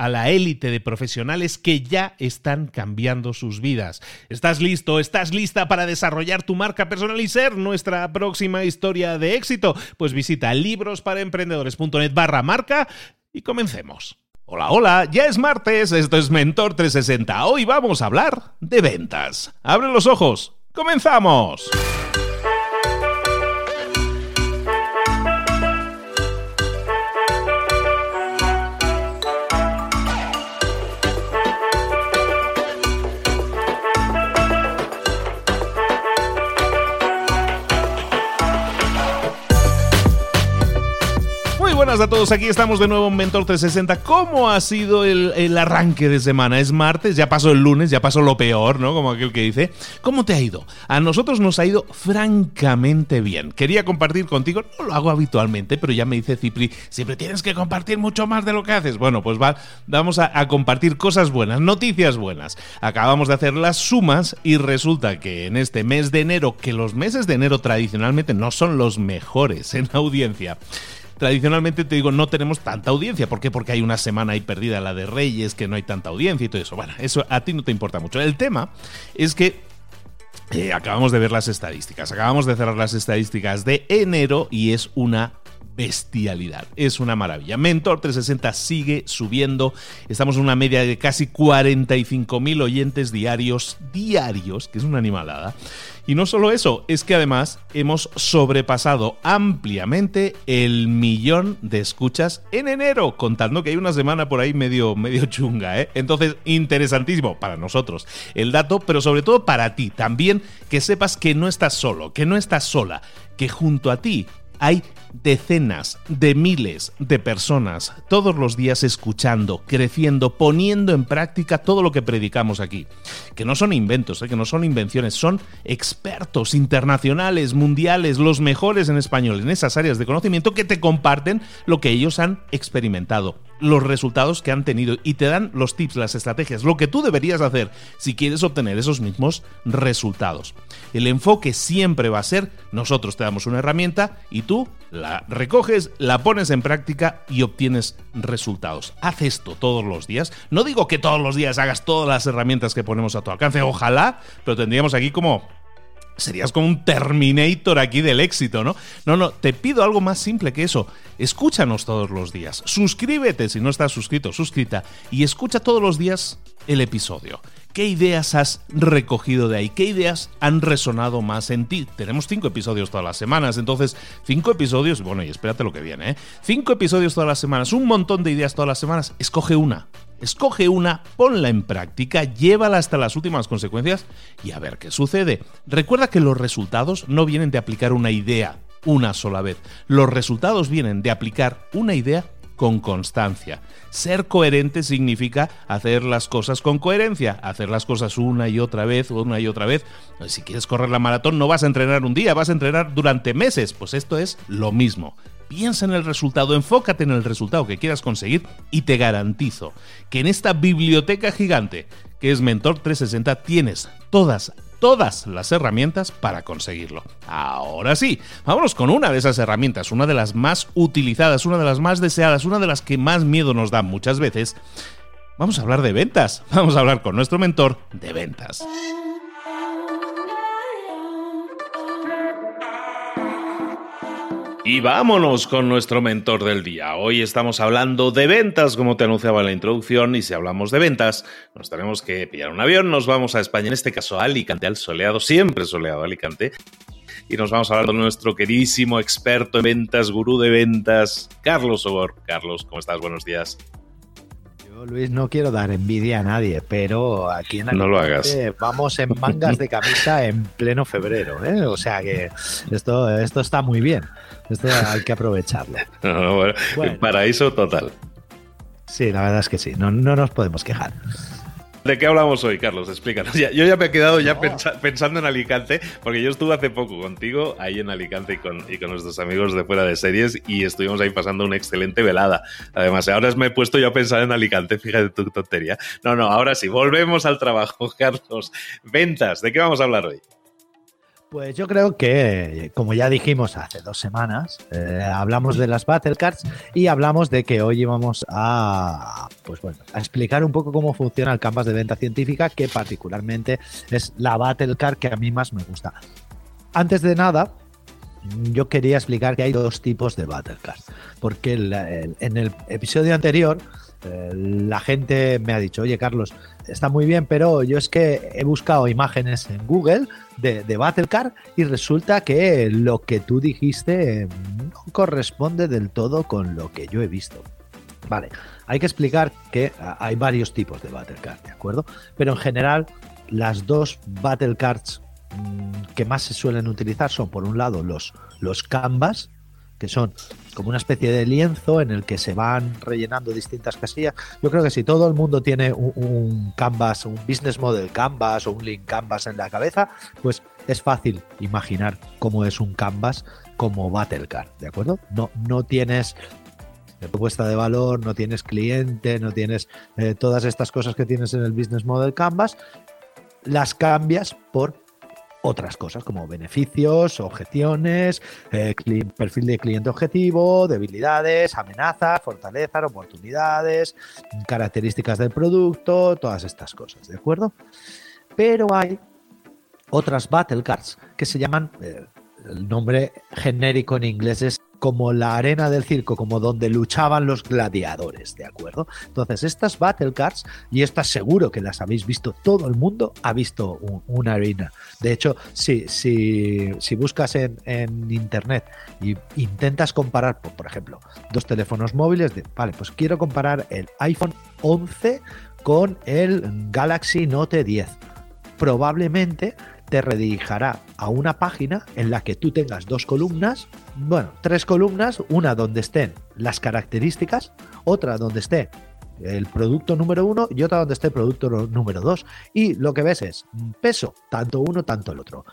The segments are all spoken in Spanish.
a la élite de profesionales que ya están cambiando sus vidas. ¿Estás listo? ¿Estás lista para desarrollar tu marca personal y ser nuestra próxima historia de éxito? Pues visita librosparaemprendedores.net barra marca y comencemos. Hola, hola, ya es martes, esto es Mentor 360. Hoy vamos a hablar de ventas. Abre los ojos, comenzamos. Buenas a todos, aquí estamos de nuevo en Mentor 360. ¿Cómo ha sido el, arranque de semana? Es martes, ya pasó el lunes, ya pasó lo peor, ¿no? Como aquel que dice. ¿Cómo te ha ido? A nosotros nos ha ido francamente bien. Quería compartir contigo, no lo hago habitualmente, pero ya me dice Cipri, siempre tienes que compartir mucho más de lo que haces. Bueno, pues va, vamos a, a compartir cosas buenas, noticias buenas. Acabamos de hacer las sumas y resulta que en este mes de enero, que los meses de enero tradicionalmente no son los mejores en audiencia, tradicionalmente te digo, no tenemos tanta audiencia. ¿Por qué? Porque hay una semana ahí perdida, la de Reyes, que no hay tanta audiencia y todo eso. Bueno, eso a ti no te importa mucho. El tema es que eh, acabamos de ver las estadísticas. Acabamos de cerrar las estadísticas de enero y es una bestialidad. Es una maravilla. Mentor 360 sigue subiendo. Estamos en una media de casi 45 mil oyentes diarios, diarios, que es una animalada. Y no solo eso, es que además hemos sobrepasado ampliamente el millón de escuchas en enero, contando que hay una semana por ahí medio, medio chunga, ¿eh? Entonces, interesantísimo para nosotros el dato, pero sobre todo para ti también, que sepas que no estás solo, que no estás sola, que junto a ti hay decenas de miles de personas todos los días escuchando, creciendo, poniendo en práctica todo lo que predicamos aquí. Que no son inventos, ¿eh? que no son invenciones, son expertos internacionales, mundiales, los mejores en español en esas áreas de conocimiento que te comparten lo que ellos han experimentado los resultados que han tenido y te dan los tips, las estrategias, lo que tú deberías hacer si quieres obtener esos mismos resultados. El enfoque siempre va a ser, nosotros te damos una herramienta y tú la recoges, la pones en práctica y obtienes resultados. Haz esto todos los días. No digo que todos los días hagas todas las herramientas que ponemos a tu alcance, ojalá, pero tendríamos aquí como serías como un Terminator aquí del éxito, ¿no? No, no, te pido algo más simple que eso. Escúchanos todos los días. Suscríbete si no estás suscrito, suscrita. Y escucha todos los días el episodio. ¿Qué ideas has recogido de ahí? ¿Qué ideas han resonado más en ti? Tenemos cinco episodios todas las semanas, entonces cinco episodios, bueno, y espérate lo que viene, ¿eh? Cinco episodios todas las semanas, un montón de ideas todas las semanas, escoge una. Escoge una, ponla en práctica, llévala hasta las últimas consecuencias y a ver qué sucede. Recuerda que los resultados no vienen de aplicar una idea una sola vez. Los resultados vienen de aplicar una idea con constancia. Ser coherente significa hacer las cosas con coherencia, hacer las cosas una y otra vez, una y otra vez. Si quieres correr la maratón no vas a entrenar un día, vas a entrenar durante meses. Pues esto es lo mismo. Piensa en el resultado, enfócate en el resultado que quieras conseguir y te garantizo que en esta biblioteca gigante que es Mentor 360 tienes todas todas las herramientas para conseguirlo. Ahora sí, vámonos con una de esas herramientas, una de las más utilizadas, una de las más deseadas, una de las que más miedo nos da muchas veces. Vamos a hablar de ventas, vamos a hablar con nuestro mentor de ventas. Y vámonos con nuestro mentor del día. Hoy estamos hablando de ventas, como te anunciaba en la introducción, y si hablamos de ventas, nos tenemos que pillar un avión, nos vamos a España, en este caso a Alicante, al soleado, siempre soleado Alicante, y nos vamos a hablar con nuestro queridísimo experto en ventas, gurú de ventas, Carlos Ogor. Carlos, ¿cómo estás? Buenos días. Yo, Luis, no quiero dar envidia a nadie, pero aquí en Alicante no lo hagas. vamos en mangas de camisa en pleno febrero, ¿eh? o sea que esto, esto está muy bien. Esto hay que aprovecharlo. Paraíso total. Sí, la verdad es que sí. No, no nos podemos quejar. ¿De qué hablamos hoy, Carlos? Explícanos. yo ya me he quedado ya pensando en Alicante, porque yo estuve hace poco contigo ahí en Alicante y con, y con, nuestros amigos de fuera de series y estuvimos ahí pasando una excelente velada. Además, ahora me he puesto yo a pensar en Alicante, fíjate tu tontería. No, no, ahora sí, volvemos al trabajo, Carlos. Ventas, ¿de qué vamos a hablar hoy? Pues yo creo que, como ya dijimos hace dos semanas, eh, hablamos de las Battle Cards y hablamos de que hoy íbamos a, pues bueno, a explicar un poco cómo funciona el canvas de venta científica, que particularmente es la Battle Card que a mí más me gusta. Antes de nada, yo quería explicar que hay dos tipos de Battle Cards, porque en el episodio anterior eh, la gente me ha dicho, oye Carlos, está muy bien, pero yo es que he buscado imágenes en Google de, de Battlecar y resulta que lo que tú dijiste no corresponde del todo con lo que yo he visto. Vale, hay que explicar que hay varios tipos de Battlecar, ¿de acuerdo? Pero en general, las dos Battlecards mm, que más se suelen utilizar son, por un lado, los, los Canvas, que son como una especie de lienzo en el que se van rellenando distintas casillas. Yo creo que si todo el mundo tiene un, canvas, un business model canvas o un link canvas en la cabeza, pues es fácil imaginar cómo es un canvas como Battlecard, ¿de acuerdo? No, no tienes propuesta de valor, no tienes cliente, no tienes eh, todas estas cosas que tienes en el business model canvas, las cambias por otras cosas como beneficios, objeciones, eh, perfil de cliente objetivo, debilidades, amenazas, fortalezas, oportunidades, características del producto, todas estas cosas, ¿de acuerdo? Pero hay otras battle cards que se llaman, eh, el nombre genérico en inglés es como la arena del circo, como donde luchaban los gladiadores, ¿de acuerdo? Entonces, estas battle cards, y estas seguro que las habéis visto, todo el mundo ha visto una arena. De hecho, si, si, si buscas en, internet y intentas comparar, por, ejemplo, dos teléfonos móviles, de, vale, pues quiero comparar el iPhone 11 con el Galaxy Note 10. Probablemente te redirigirá a una página en la que tú tengas dos columnas, bueno, tres columnas, una donde estén las características, otra donde esté el producto número uno y otra donde esté el producto número dos. Y lo que ves es peso, tanto uno, tanto el otro.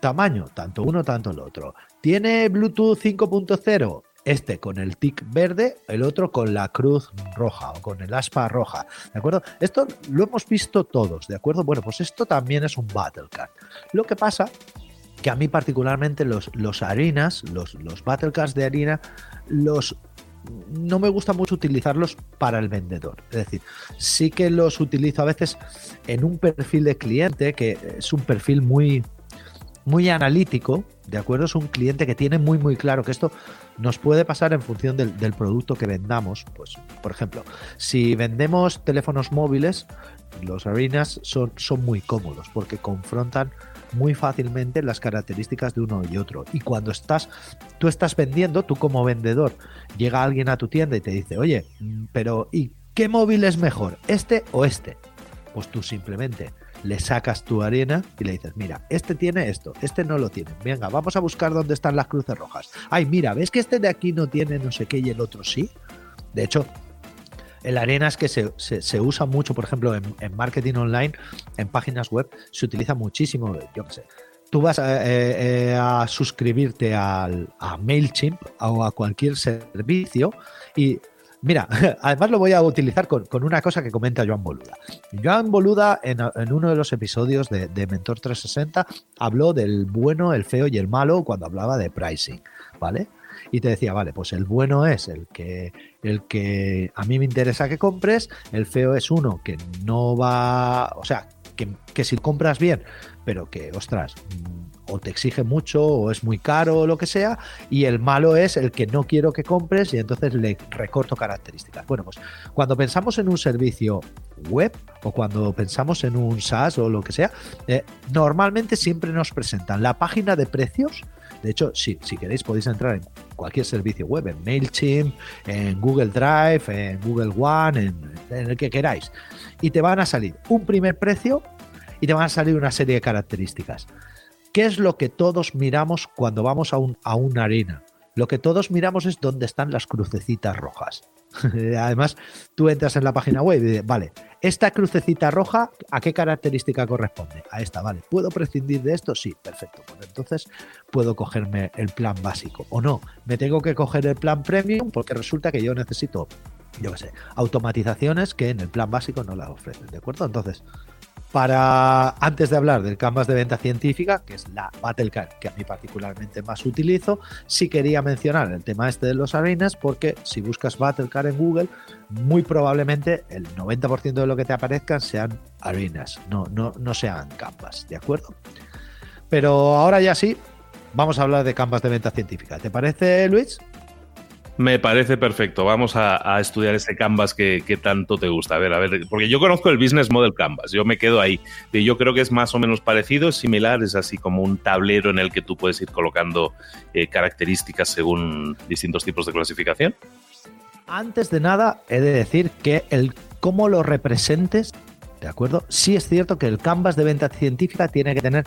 Tamaño, tanto uno, tanto el otro. ¿Tiene Bluetooth 5.0? Este con el tic verde, el otro con la cruz roja o con el aspa roja. ¿De acuerdo? Esto lo hemos visto todos, ¿de acuerdo? Bueno, pues esto también es un Battle Card. Lo que pasa que a mí particularmente los, los harinas, los, los Battle Cards de harina, los no me gusta mucho utilizarlos para el vendedor. Es decir, sí que los utilizo a veces en un perfil de cliente que es un perfil muy, muy analítico, ¿de acuerdo? Es un cliente que tiene muy, muy claro que esto nos puede pasar en función del, producto que vendamos. Pues, por ejemplo, si vendemos teléfonos móviles, los arenas son, son muy cómodos porque confrontan muy fácilmente las características de uno y otro. Y cuando estás, tú estás vendiendo, tú como vendedor, llega alguien a tu tienda y te dice, oye, mm, pero ¿y qué móvil es mejor? ¿Este o este? Pues tú simplemente le sacas tu arena y le dices, mira, este tiene esto, este no lo tiene. Venga, vamos a buscar dónde están las cruces rojas. Ay, mira, ¿ves que este de aquí no tiene no sé qué y el otro sí? De hecho, el Arenas que se, se, usa mucho, por ejemplo, en, marketing online, en páginas web, se utiliza muchísimo, yo qué sé. Tú vas a, eh, eh, a suscribirte al, a MailChimp o a cualquier servicio y Mira, además lo voy a utilizar con, una cosa que comenta Joan Boluda. Joan Boluda, en, uno de los episodios de, Mentor 360, habló del bueno, el feo y el malo cuando hablaba de pricing, ¿vale? Y te decía, vale, pues el bueno es el que, el que a mí me interesa que compres, el feo es uno que no va, o sea, que, si compras bien, pero que, ostras, o te exige mucho o es muy caro o lo que sea, y el malo es el que no quiero que compres y entonces le recorto características. Bueno, pues cuando pensamos en un servicio web o cuando pensamos en un SaaS o lo que sea, eh, normalmente siempre nos presentan la página de precios. De hecho, si, si queréis podéis entrar en cualquier servicio web, en MailChimp, en Google Drive, en Google One, en, el que queráis. Y te van a salir un primer precio y te van a salir una serie de características. ¿Qué es lo que todos miramos cuando vamos a, un, a una arena? Lo que todos miramos es dónde están las crucecitas rojas. Además, tú entras en la página web y dices, vale, esta crucecita roja, ¿a qué característica corresponde? A esta, vale. ¿Puedo prescindir de esto? Sí, perfecto. Pues entonces puedo cogerme el plan básico. O no, me tengo que coger el plan premium porque resulta que yo necesito, yo qué sé, automatizaciones que en el plan básico no las ofrecen. ¿De acuerdo? Entonces, para, antes de hablar del canvas de venta científica, que es la Battlecard que a mí particularmente más utilizo, sí quería mencionar el tema este de los arenas, porque si buscas Battlecard en Google, muy probablemente el 90% de lo que te aparezcan sean arenas, no, no, no sean canvas, ¿de acuerdo? Pero ahora ya sí, vamos a hablar de canvas de venta científica. ¿Te parece, Luis? Me parece perfecto. Vamos a, estudiar ese Canvas que, tanto te gusta. A ver, a ver, porque yo conozco el Business Model Canvas, yo me quedo ahí. Y yo creo que es más o menos parecido, es similar, es así como un tablero en el que tú puedes ir colocando eh, características según distintos tipos de clasificación. Antes de nada, he de decir que el cómo lo representes, ¿de acuerdo? Sí es cierto que el Canvas de venta científica tiene que tener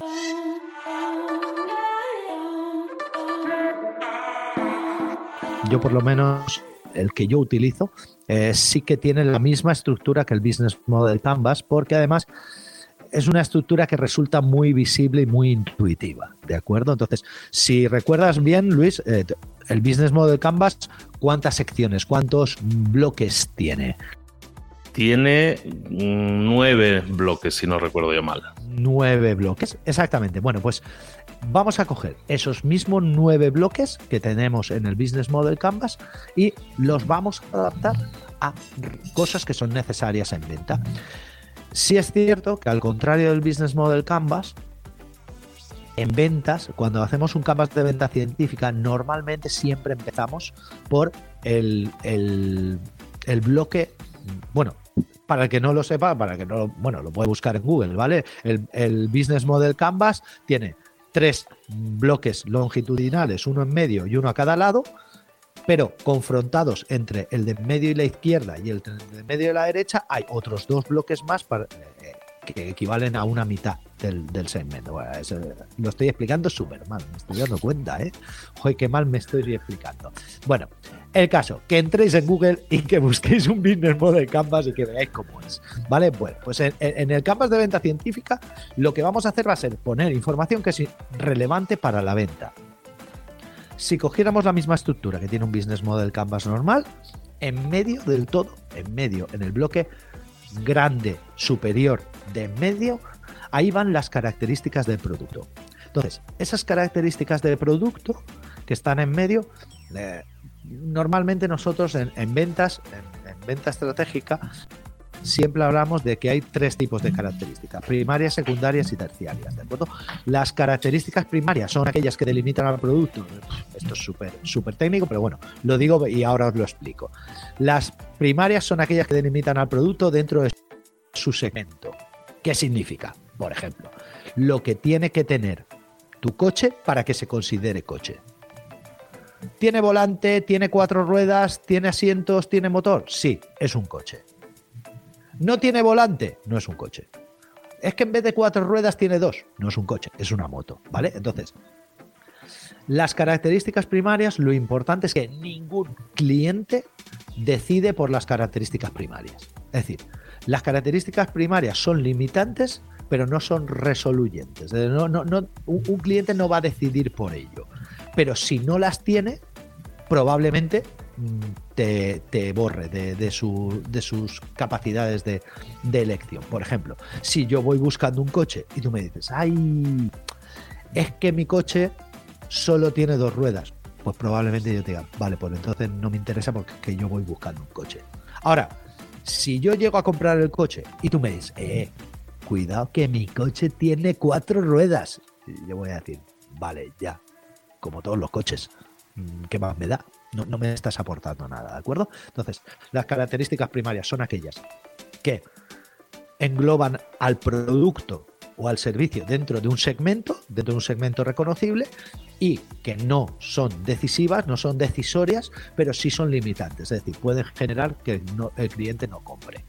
yo por lo menos el que yo utilizo, eh, sí que tiene la misma estructura que el Business Model Canvas, porque además es una estructura que resulta muy visible y muy intuitiva, ¿de acuerdo? Entonces, si recuerdas bien, Luis, eh, el Business Model Canvas, ¿cuántas secciones, cuántos bloques tiene? Tiene nueve bloques, si no recuerdo yo mal. Nueve bloques, exactamente. Bueno, pues vamos a coger esos mismos nueve bloques que tenemos en el Business Model Canvas y los vamos a adaptar a cosas que son necesarias en venta. Si es cierto que al contrario del Business Model Canvas, en ventas, cuando hacemos un canvas de venta científica, normalmente siempre empezamos por el, bloque, bueno, para el que no lo sepa, para que no, bueno, lo puede buscar en Google, ¿vale? El, el Business Model Canvas tiene tres bloques longitudinales, uno en medio y uno a cada lado, pero confrontados entre el de medio y la izquierda y el de medio y la derecha, hay otros dos bloques más para, eh, que equivalen a una mitad del, segmento. lo estoy explicando súper mal, me estoy dando cuenta, ¿eh? Joder, qué mal me estoy explicando. Bueno, el caso, que entréis en Google y que busquéis un business model Canvas y que veáis cómo es. ¿Vale? Bueno, pues en, el Canvas de venta científica lo que vamos a hacer va a ser poner información que es relevante para la venta. Si cogiéramos la misma estructura que tiene un business model Canvas normal, en medio del todo, en medio, en el bloque grande superior de medio, ahí van las características del producto. Entonces, esas características del producto que están en medio, eh, normalmente nosotros en, ventas, en, venta estratégica, siempre hablamos de que hay tres tipos de características, primarias, secundarias y terciarias, ¿de acuerdo? Las características primarias son aquellas que delimitan al producto. Esto es súper súper técnico, pero bueno, lo digo y ahora os lo explico. Las primarias son aquellas que delimitan al producto dentro de su segmento. ¿Qué significa? Por ejemplo, lo que tiene que tener tu coche para que se considere coche. ¿Tiene volante? ¿Tiene cuatro ruedas? ¿Tiene asientos? ¿Tiene motor? Sí, es un coche. ¿No tiene volante? No es un coche. Es que en vez de cuatro ruedas tiene dos. No es un coche, es una moto. ¿Vale? Entonces, las características primarias, lo importante es que ningún cliente decide por las características primarias. Es decir, las características primarias son limitantes, pero no son resoluyentes. No, no, no, un cliente no va a decidir por ello. Pero si no las tiene, probablemente te, borre de, sus capacidades de, elección. Por ejemplo, si yo voy buscando un coche y tú me dices, ay, es que mi coche solo tiene dos ruedas, pues probablemente yo te diga, vale, pues entonces no me interesa porque yo voy buscando un coche. Ahora, si yo llego a comprar el coche y tú me dices, eh, cuidado que mi coche tiene cuatro ruedas, yo voy a decir, vale, ya, como todos los coches, mm, ¿qué más me da? No, me estás aportando nada, ¿de acuerdo? Entonces, las características primarias son aquellas que engloban al producto o al servicio dentro de un segmento, dentro de un segmento reconocible, y que no son decisivas, no son decisorias, pero sí son limitantes, es decir, pueden generar que el cliente no compre.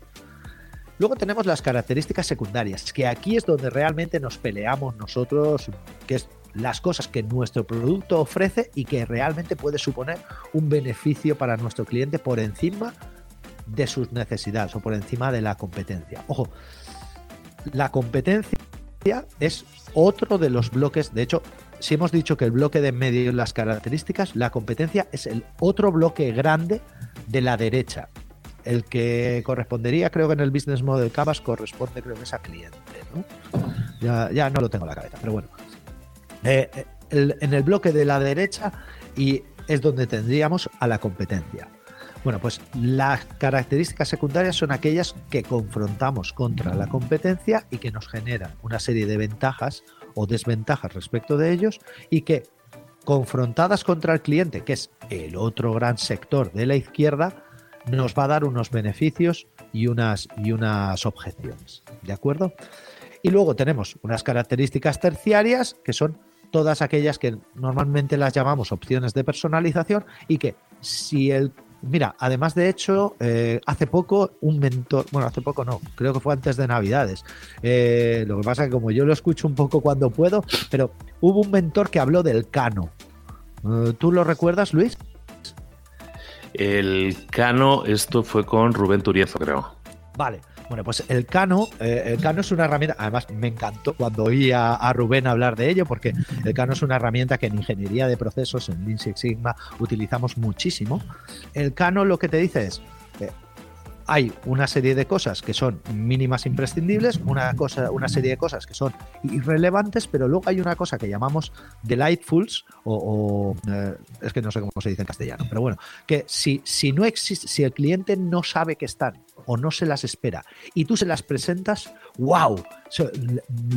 Luego tenemos las características secundarias, que aquí es donde realmente nos peleamos nosotros, que es las cosas que nuestro producto ofrece y que realmente puede suponer un beneficio para nuestro cliente por encima de sus necesidades o por encima de la competencia. Ojo, la competencia es otro de los bloques, de hecho, si hemos dicho que el bloque de en medio y las características, la competencia es el otro bloque grande de la derecha. El que correspondería, creo que en el business model Cabas corresponde, creo que es a cliente. Ya, no lo tengo en la cabeza, pero bueno. Eh, eh, en el bloque de la derecha y es donde tendríamos a la competencia. Bueno, pues las características secundarias son aquellas que confrontamos contra la competencia y que nos generan una serie de ventajas o desventajas respecto de ellos y que confrontadas contra el cliente, que es el otro gran sector de la izquierda, nos va a dar unos beneficios y unas, y unas objeciones. ¿De acuerdo? Y luego tenemos unas características terciarias que son todas aquellas que normalmente las llamamos opciones de personalización y que si el Mira, además de hecho, eh, hace poco un mentor, bueno, hace poco no, creo que fue antes de Navidades. Eh, lo que pasa es que como yo lo escucho un poco cuando puedo, pero hubo un mentor que habló del cano. Eh, ¿Tú lo recuerdas, Luis? El cano, esto fue con Rubén Turiezo, creo. Vale. Bueno, pues el Cano, eh, el Cano es una herramienta, además me encantó cuando oí a, Rubén hablar de ello, porque el Cano es una herramienta que en ingeniería de procesos, en Lean Sigma, utilizamos muchísimo. El Cano lo que te dice es, hay una serie de cosas que son mínimas imprescindibles, una, cosa, una serie de cosas que son irrelevantes, pero luego hay una cosa que llamamos delightfuls, o, eh, es que no sé cómo se dice en castellano, pero bueno, que si, si no existe, si el cliente no sabe que están o no se las espera y tú se las presentas, wow,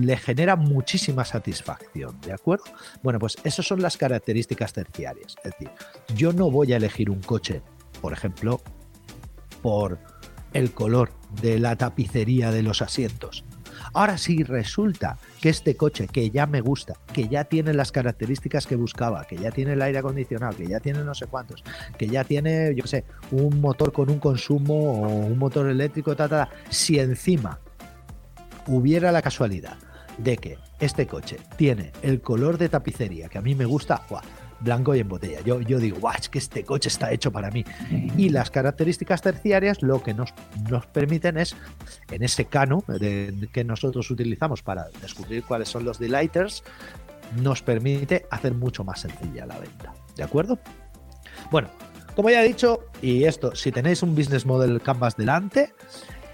le genera muchísima satisfacción, ¿de acuerdo? Bueno, pues esas son las características terciarias. Es decir, yo no voy a elegir un coche, por ejemplo, por el color de la tapicería de los asientos. Ahora sí resulta que este coche que ya me gusta, que ya tiene las características que buscaba, que ya tiene el aire acondicionado, que ya tiene no sé cuántos, que ya tiene, yo sé, un motor con un consumo o un motor eléctrico, ta, si encima hubiera la casualidad de que este coche tiene el color de tapicería que a mí me gusta, blanco y en botella. Yo, yo digo, guau, es que este coche está hecho para mí. Y las características terciarias lo que nos, nos permiten es, en ese cano que nosotros utilizamos para descubrir cuáles son los delighters, nos permite hacer mucho más sencilla la venta. ¿De acuerdo? Bueno, como ya he dicho, y esto, si tenéis un business model canvas delante,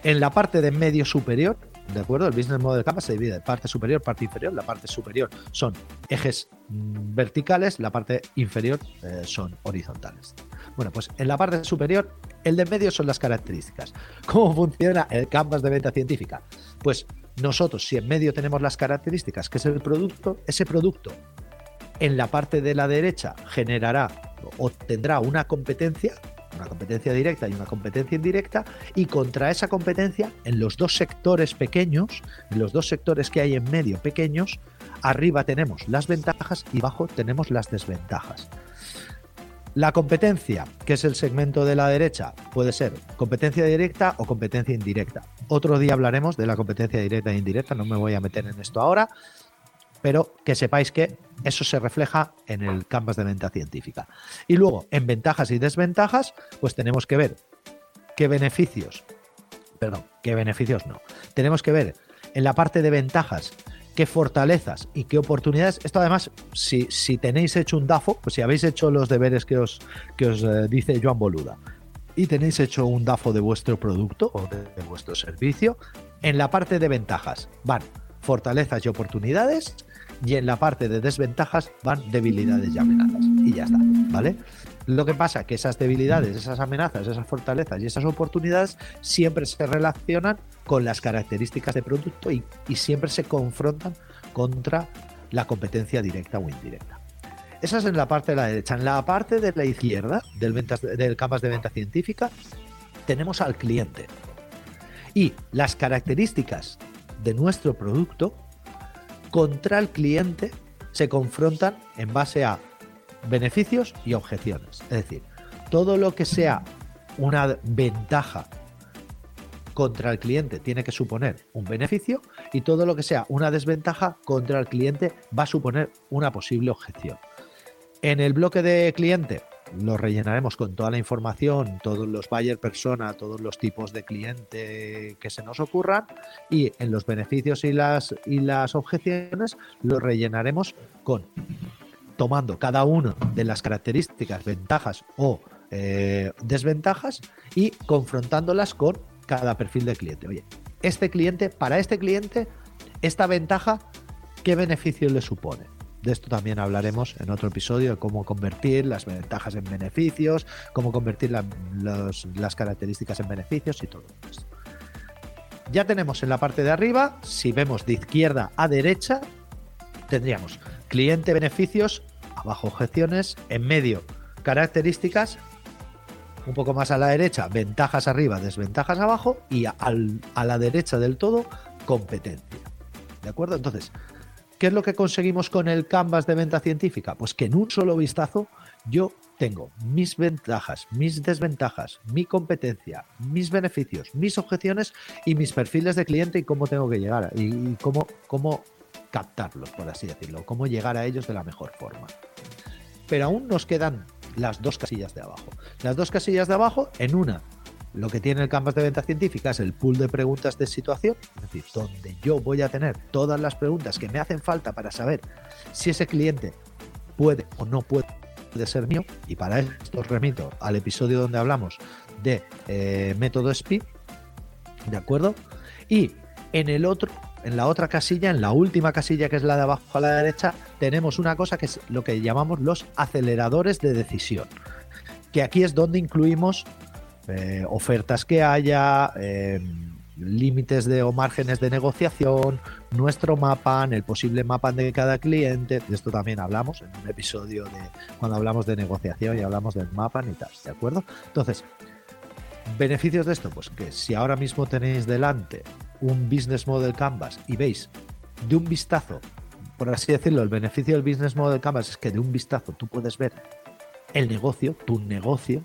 en la parte de medio superior ¿De acuerdo? El business model capa se divide en parte superior, parte inferior. La parte superior son ejes mm, verticales, la parte inferior eh, son horizontales. Bueno, pues en la parte superior, el de medio son las características. ¿Cómo funciona el canvas de venta científica? Pues nosotros, si en medio tenemos las características, que es el producto, ese producto en la parte de la derecha generará o tendrá una competencia una competencia directa y una competencia indirecta, y contra esa competencia, en los dos sectores pequeños, en los dos sectores que hay en medio pequeños, arriba tenemos las ventajas y abajo tenemos las desventajas. La competencia, que es el segmento de la derecha, puede ser competencia directa o competencia indirecta. Otro día hablaremos de la competencia directa e indirecta, no me voy a meter en esto ahora, pero que sepáis que eso se refleja en el canvas de venta científica. Y luego, en ventajas y desventajas, pues tenemos que ver qué beneficios, perdón, qué beneficios no. Tenemos que ver en la parte de ventajas qué fortalezas y qué oportunidades. Esto además, si, si tenéis hecho un DAFO, pues si habéis hecho los deberes que os, que os eh, dice Joan Boluda y tenéis hecho un DAFO de vuestro producto o de, de vuestro servicio, en la parte de ventajas van fortalezas y oportunidades y en la parte de desventajas van debilidades y amenazas. Y ya está, ¿vale? Lo que pasa es que esas debilidades, esas amenazas, esas fortalezas y esas oportunidades siempre se relacionan con las características de producto y, y siempre se confrontan contra la competencia directa o indirecta. Esa es en la parte de la derecha. En la parte de la izquierda del, ventas, del canvas de venta científica tenemos al cliente. Y las características de nuestro producto contra el cliente se confrontan en base a beneficios y objeciones. Es decir, todo lo que sea una ventaja contra el cliente tiene que suponer un beneficio y todo lo que sea una desventaja contra el cliente va a suponer una posible objeción. En el bloque de cliente lo rellenaremos con toda la información, todos los buyer persona, todos los tipos de cliente que se nos ocurran y en los beneficios y las, y las objeciones lo rellenaremos con tomando cada una de las características, ventajas o eh, desventajas y confrontándolas con cada perfil de cliente. Oye, este cliente, para este cliente, esta ventaja, ¿qué beneficio le supone? De esto también hablaremos en otro episodio de cómo convertir las ventajas en beneficios, cómo convertir la, las características en beneficios y todo esto. Ya tenemos en la parte de arriba, si vemos de izquierda a derecha, tendríamos cliente beneficios, abajo objeciones, en medio características, un poco más a la derecha, ventajas arriba, desventajas abajo y a la derecha del todo, competencia. ¿De acuerdo? Entonces, ¿Qué es lo que conseguimos con el canvas de venta científica? Pues que en un solo vistazo yo tengo mis ventajas, mis desventajas, mi competencia, mis beneficios, mis objeciones y mis perfiles de cliente y cómo tengo que llegar y cómo, cómo captarlos, por así decirlo, cómo llegar a ellos de la mejor forma. Pero aún nos quedan las dos casillas de abajo. Las dos casillas de abajo, en una lo que tiene el canvas de venta científica es el pool de preguntas de situación, es decir, donde yo voy a tener todas las preguntas que me hacen falta para saber si ese cliente puede o no puede ser mío. Y para esto os remito al episodio donde hablamos de eh, método SPI, ¿de acuerdo? Y en el otro, en la otra casilla, en la última casilla que es la de abajo a la derecha, tenemos una cosa que es lo que llamamos los aceleradores de decisión. Que aquí es donde incluimos eh, ofertas que haya, eh, límites de o márgenes de negociación, nuestro mapa, el posible mapa de cada cliente. De esto también hablamos en un episodio de cuando hablamos de negociación y hablamos del mapa y tal, ¿de acuerdo? Entonces, beneficios de esto, pues que si ahora mismo tenéis delante un business model canvas y veis de un vistazo, por así decirlo, el beneficio del business model canvas es que de un vistazo tú puedes ver el negocio, tu negocio,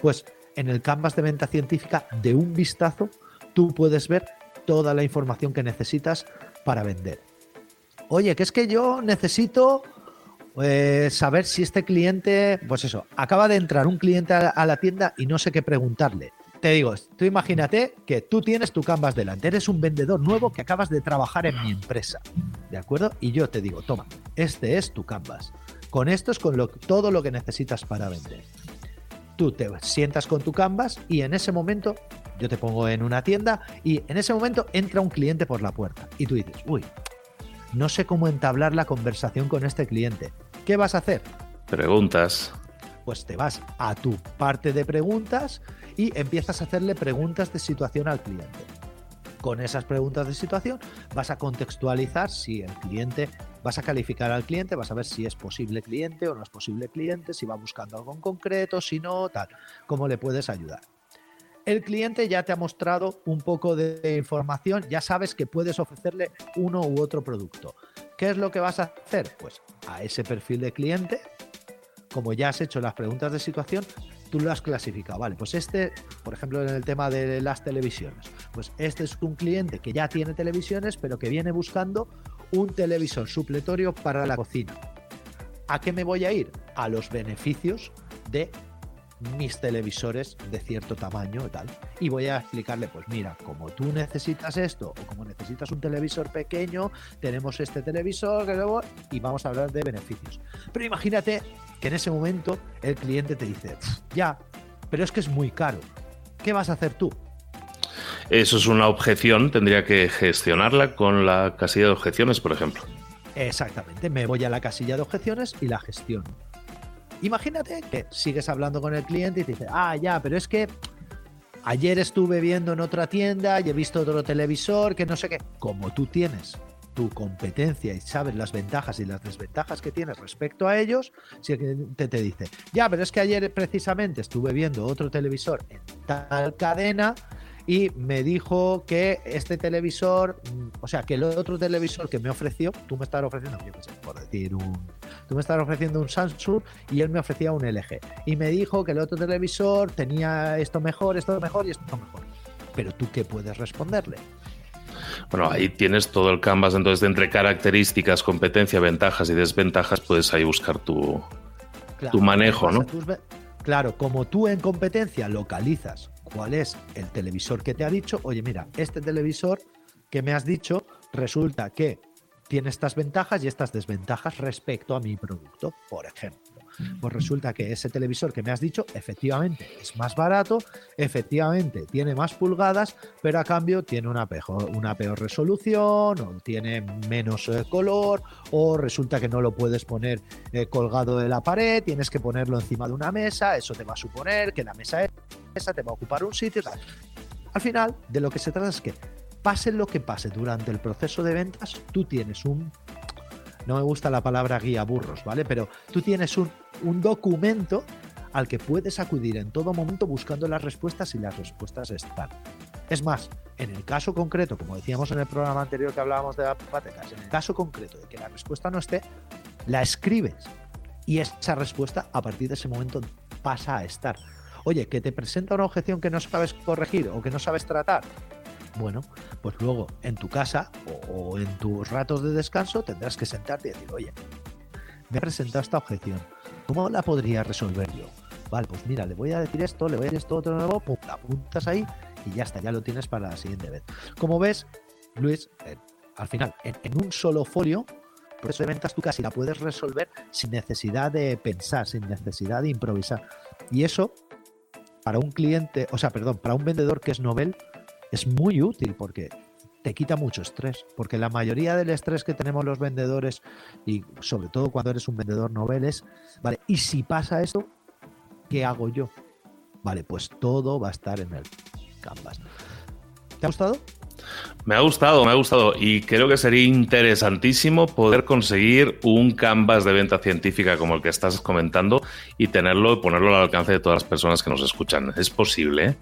pues en el canvas de venta científica de un vistazo tú puedes ver toda la información que necesitas para vender. Oye, que es que yo necesito eh, saber si este cliente, pues eso, acaba de entrar un cliente a, la tienda y no sé qué preguntarle. Te digo, tú imagínate que tú tienes tu canvas delante, eres un vendedor nuevo que acabas de trabajar en mi empresa, ¿de acuerdo? Y yo te digo, toma, este es tu canvas. Con esto es con todo lo que necesitas para vender tú te sientas con tu canvas y en ese momento yo te pongo en una tienda y en ese momento entra un cliente por la puerta y tú dices, uy, no sé cómo entablar la conversación con este cliente. ¿Qué vas a hacer? Preguntas. Pues te vas a tu parte de preguntas y empiezas a hacerle preguntas de situación al cliente. Con esas preguntas de situación vas a contextualizar si el cliente vas a calificar al cliente, vas a ver si es posible cliente o no es posible cliente, si va buscando algo en concreto, si no, tal, cómo le puedes ayudar. El cliente ya te ha mostrado un poco de información, ya sabes que puedes ofrecerle uno u otro producto. ¿Qué es lo que vas a hacer? Pues a ese perfil de cliente, como ya has hecho las preguntas de situación, tú lo has clasificado. Vale, pues este, por ejemplo, en el tema de las televisiones, pues este es un cliente que ya tiene televisiones, pero que viene buscando un televisor supletorio para la cocina. ¿A qué me voy a ir? A los beneficios de mis televisores de cierto tamaño y tal. Y voy a explicarle, pues mira, como tú necesitas esto o como necesitas un televisor pequeño, tenemos este televisor y vamos a hablar de beneficios. Pero imagínate que en ese momento el cliente te dice, ya, pero es que es muy caro. ¿Qué vas a hacer tú? Eso es una objeción, tendría que gestionarla con la casilla de objeciones, por ejemplo. Exactamente, me voy a la casilla de objeciones y la gestiono. Imagínate que sigues hablando con el cliente y te dice, ah, ya, pero es que ayer estuve viendo en otra tienda y he visto otro televisor que no sé qué. Como tú tienes tu competencia y sabes las ventajas y las desventajas que tienes respecto a ellos, si te, te dice, ya, pero es que ayer precisamente estuve viendo otro televisor en tal cadena y me dijo que este televisor, mm, o sea, que el otro televisor que me ofreció, tú me estás ofreciendo, yo qué sé, por decir un, tú me estás ofreciendo un Samsung y él me ofrecía un LG. Y me dijo que el otro televisor tenía esto mejor, esto mejor y esto mejor. Pero tú qué puedes responderle? Bueno, ahí tienes todo el canvas, entonces entre características, competencia, ventajas y desventajas, puedes ahí buscar tu, tu manejo, ¿no? Claro, como tú en competencia localizas cuál es el televisor que te ha dicho, oye, mira, este televisor que me has dicho resulta que tiene estas ventajas y estas desventajas respecto a mi producto, por ejemplo. Pues resulta que ese televisor que me has dicho efectivamente es más barato, efectivamente tiene más pulgadas, pero a cambio tiene una peor, una peor resolución, o tiene menos eh, color, o resulta que no lo puedes poner eh, colgado de la pared, tienes que ponerlo encima de una mesa, eso te va a suponer que la mesa esa te va a ocupar un sitio. Al final, de lo que se trata es que pase lo que pase durante el proceso de ventas, tú tienes un no me gusta la palabra guía burros, ¿vale? Pero tú tienes un, un documento al que puedes acudir en todo momento buscando las respuestas y las respuestas están. Es más, en el caso concreto, como decíamos en el programa anterior que hablábamos de las patecas, en el caso concreto de que la respuesta no esté, la escribes y esa respuesta a partir de ese momento pasa a estar. Oye, que te presenta una objeción que no sabes corregir o que no sabes tratar, bueno, pues luego en tu casa o, en tus ratos de descanso tendrás que sentarte y decir, oye, me ha presentado esta objeción, ¿cómo la podría resolver yo? Vale, pues mira, le voy a decir esto, le voy a decir esto otro nuevo, pum, la apuntas ahí y ya está, ya lo tienes para la siguiente vez. Como ves, Luis, eh, al final, en, un solo folio, por eso de ventas tú casi la puedes resolver sin necesidad de pensar, sin necesidad de improvisar. Y eso, para un cliente, o sea, perdón, para un vendedor que es novel, es muy útil porque te quita mucho estrés, porque la mayoría del estrés que tenemos los vendedores, y sobre todo cuando eres un vendedor novel, es, vale, ¿y si pasa esto? ¿Qué hago yo? Vale, pues todo va a estar en el Canvas. ¿Te ha gustado? Me ha gustado, me ha gustado y creo que sería interesantísimo poder conseguir un canvas de venta científica como el que estás comentando y tenerlo y ponerlo al alcance de todas las personas que nos escuchan. ¿Es posible?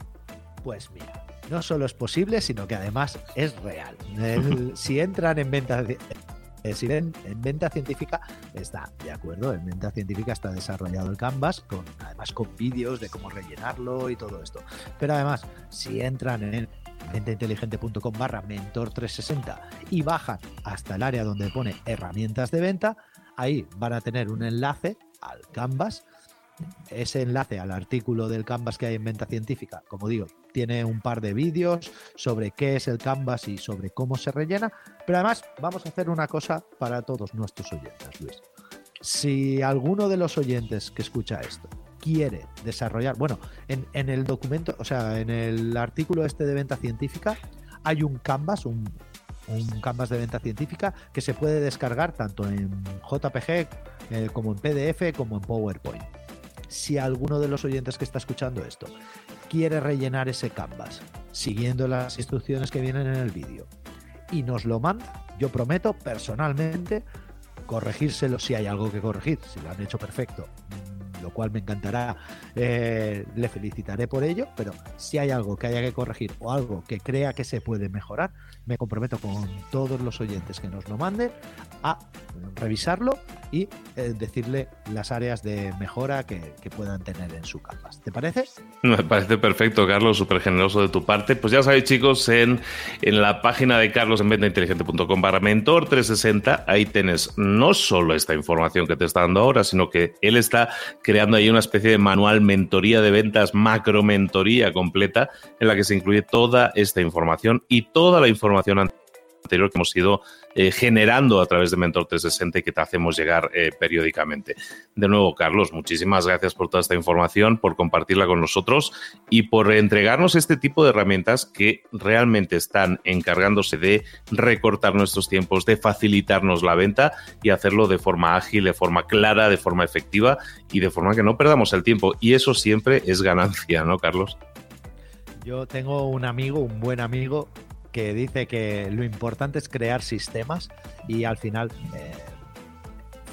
Pues mira, no solo es posible, sino que además es real. si entran en venta, eh, si en, venta científica, está de acuerdo. En venta científica está desarrollado el Canvas, con, además con vídeos de cómo rellenarlo y todo esto. Pero además, si entran en ventainteligente.com barra mentor 360 y bajan hasta el área donde pone herramientas de venta, ahí van a tener un enlace al Canvas ese enlace al artículo del Canvas que hay en venta científica, como digo, tiene un par de vídeos sobre qué es el Canvas y sobre cómo se rellena, pero además vamos a hacer una cosa para todos nuestros oyentes, Luis. Si alguno de los oyentes que escucha esto quiere desarrollar, bueno, en, el documento, o sea, en el artículo este de venta científica, hay un Canvas, un, canvas de venta científica que se puede descargar tanto en JPG eh, como en PDF como en PowerPoint si alguno de los oyentes que está escuchando esto quiere rellenar ese canvas siguiendo las instrucciones que vienen en el vídeo y nos lo manda, yo prometo personalmente corregírselo si hay algo que corregir, si lo han hecho perfecto, lo cual me encantará, eh, le felicitaré por ello, pero si hay algo que haya que corregir o algo que crea que se puede mejorar, me comprometo con todos los oyentes que nos lo manden a revisarlo y eh, decirle las áreas de mejora que, puedan tener en su canvas. ¿Te parece? Me parece perfecto, Carlos, súper generoso de tu parte. Pues ya sabéis, chicos, en, en la página de Carlos en ventainteligente.com barra mentor 360, ahí tienes no solo esta información que te está dando ahora, sino que él está creando creando ahí una especie de manual mentoría de ventas, macro mentoría completa, en la que se incluye toda esta información y toda la información anterior que hemos ido eh, generando a través de Mentor 360 y que te hacemos llegar eh, periódicamente. De nuevo, Carlos, muchísimas gracias por toda esta información, por compartirla con nosotros y por entregarnos este tipo de herramientas que realmente están encargándose de recortar nuestros tiempos, de facilitarnos la venta y hacerlo de forma ágil, de forma clara, de forma efectiva y de forma que no perdamos el tiempo. Y eso siempre es ganancia, ¿no, Carlos? Yo tengo un amigo, un buen amigo, que dice que lo importante es crear sistemas y al final eh,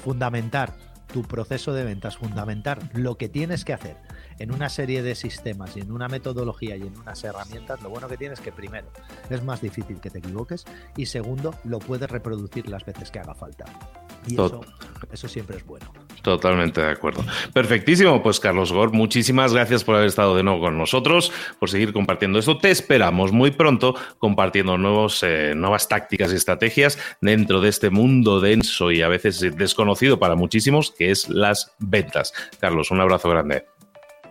fundamentar tu proceso de ventas, fundamentar lo que tienes que hacer en una serie de sistemas y en una metodología y en unas herramientas, lo bueno que tienes es que primero es más difícil que te equivoques y segundo lo puedes reproducir las veces que haga falta. Y eso, eso siempre es bueno. Totalmente de acuerdo. Perfectísimo, pues Carlos Gor, muchísimas gracias por haber estado de nuevo con nosotros, por seguir compartiendo esto. Te esperamos muy pronto compartiendo nuevos, eh, nuevas tácticas y estrategias dentro de este mundo denso y a veces desconocido para muchísimos, que es las ventas. Carlos, un abrazo grande.